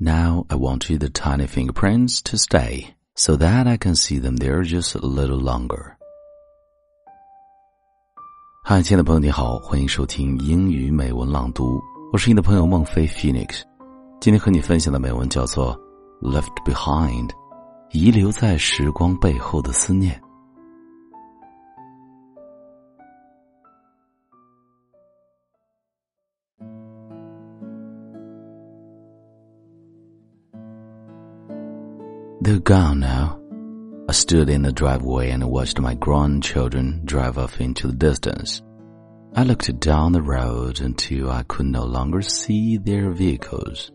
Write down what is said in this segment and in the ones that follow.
Now I want you the tiny fingerprints to stay so that I can see them there just a little longer. 嗨，亲爱的朋友，你好，欢迎收听英语美文朗读，我是你的朋友孟非 Phoenix。今天和你分享的美文叫做《Left Behind》，遗留在时光背后的思念。They're gone now. I stood in the driveway and watched my grandchildren drive off into the distance. I looked down the road until I could no longer see their vehicles.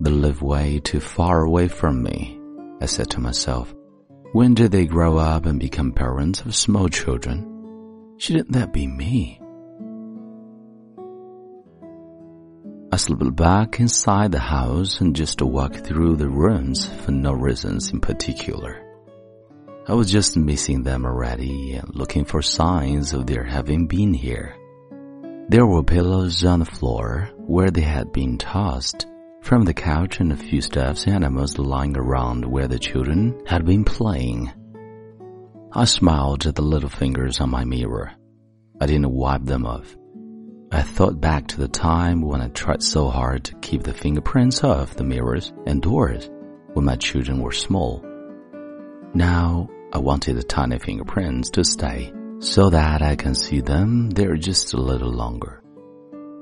They live way too far away from me, I said to myself. When did they grow up and become parents of small children? Shouldn't that be me? I slipped back inside the house and just walked through the rooms for no reasons in particular. I was just missing them already and looking for signs of their having been here. There were pillows on the floor where they had been tossed from the couch and a few stuffed animals lying around where the children had been playing. I smiled at the little fingers on my mirror. I didn't wipe them off. I thought back to the time when I tried so hard to keep the fingerprints off the mirrors and doors when my children were small. Now I wanted the tiny fingerprints to stay so that I can see them there just a little longer.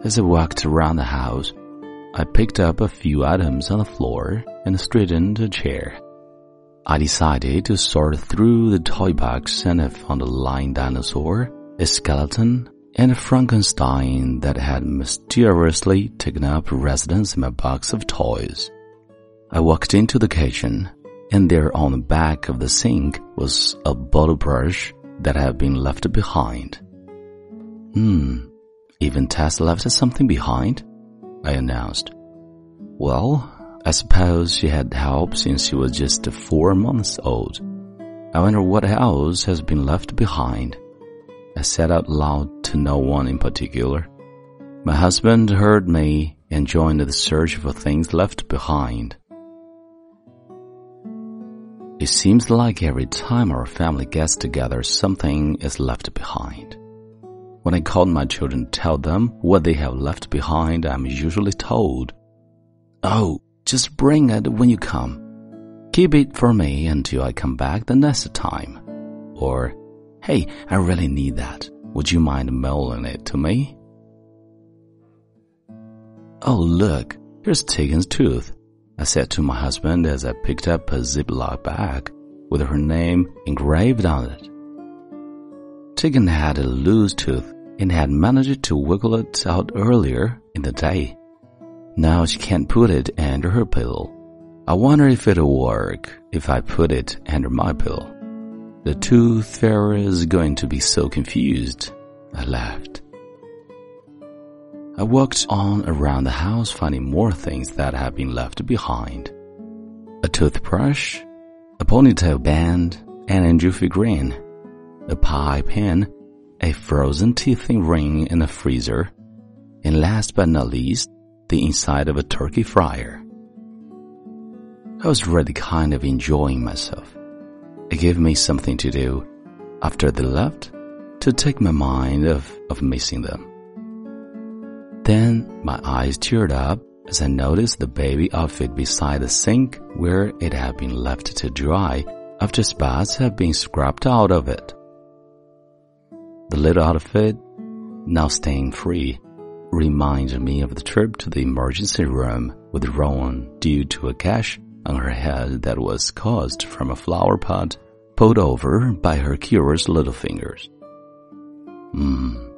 As I walked around the house, I picked up a few items on the floor and straightened a chair. I decided to sort through the toy box and I found a lying dinosaur, a skeleton, and Frankenstein that had mysteriously taken up residence in my box of toys. I walked into the kitchen, and there on the back of the sink was a bottle brush that had been left behind. Hmm, even Tess left something behind? I announced. Well, I suppose she had help since she was just four months old. I wonder what else has been left behind. I said out loud to no one in particular. My husband heard me and joined the search for things left behind. It seems like every time our family gets together, something is left behind. When I call my children to tell them what they have left behind, I'm usually told, Oh, just bring it when you come. Keep it for me until I come back the next time. Or, Hey, I really need that. Would you mind mailing it to me? Oh, look, here's Tegan's tooth, I said to my husband as I picked up a Ziploc bag with her name engraved on it. Tegan had a loose tooth and had managed to wiggle it out earlier in the day. Now she can't put it under her pillow. I wonder if it'll work if I put it under my pillow. The tooth fairy is going to be so confused. I laughed. I walked on around the house finding more things that had been left behind. A toothbrush, a ponytail band, and an angel figurine, a pie pen, a frozen teething ring in a freezer, and last but not least, the inside of a turkey fryer. I was really kind of enjoying myself. Gave me something to do after they left to take my mind off of missing them. Then my eyes teared up as I noticed the baby outfit beside the sink where it had been left to dry after spots had been scrubbed out of it. The little outfit, now staying free, reminded me of the trip to the emergency room with Rowan due to a gash on her head that was caused from a flower pot pulled over by her curious little fingers. Hmm.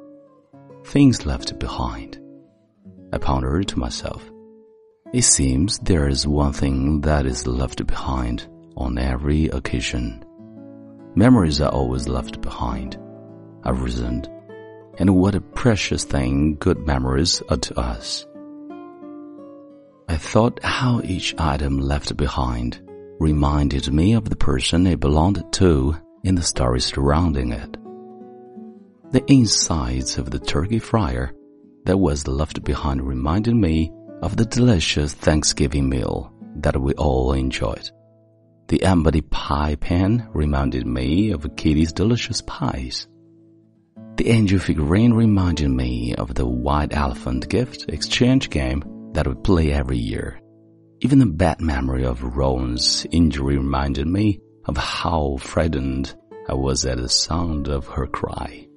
Things left behind. I pondered to myself. It seems there is one thing that is left behind on every occasion. Memories are always left behind. I reasoned. And what a precious thing good memories are to us. I thought how each item left behind reminded me of the person it belonged to in the story surrounding it. The insides of the turkey fryer that was left behind reminded me of the delicious Thanksgiving meal that we all enjoyed. The empty pie pan reminded me of Kitty's delicious pies. The angel figurine reminded me of the white elephant gift exchange game that we play every year. Even the bad memory of Rowan's injury reminded me of how frightened I was at the sound of her cry.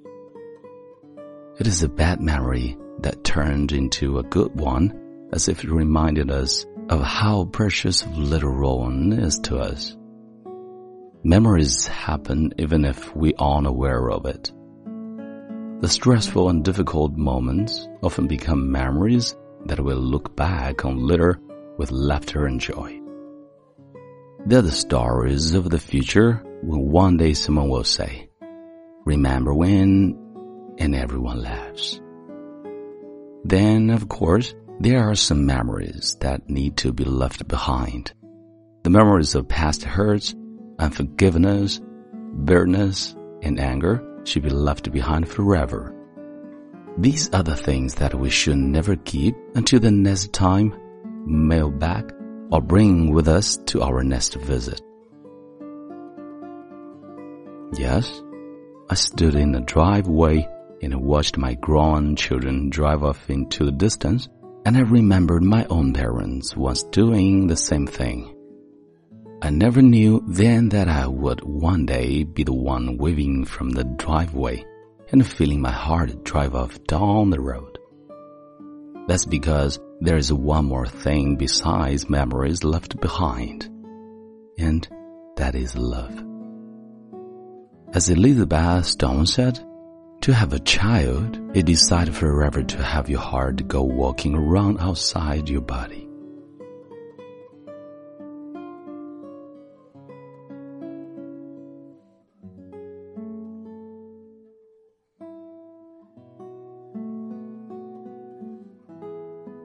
It is a bad memory that turned into a good one as if it reminded us of how precious little Rowan is to us. Memories happen even if we aren't aware of it. The stressful and difficult moments often become memories that we'll look back on later with laughter and joy. They're the stories of the future when one day someone will say, remember when, and everyone laughs. Then, of course, there are some memories that need to be left behind. The memories of past hurts, unforgiveness, bitterness, and anger should be left behind forever. These are the things that we should never keep until the next time, mail back, or bring with us to our next visit. Yes, I stood in the driveway and watched my grown children drive off into the distance and I remembered my own parents once doing the same thing. I never knew then that I would one day be the one waving from the driveway and feeling my heart drive off down the road. That's because there is one more thing besides memories left behind, and that is love. As Elizabeth Stone said, to have a child, it decided forever to have your heart go walking around outside your body.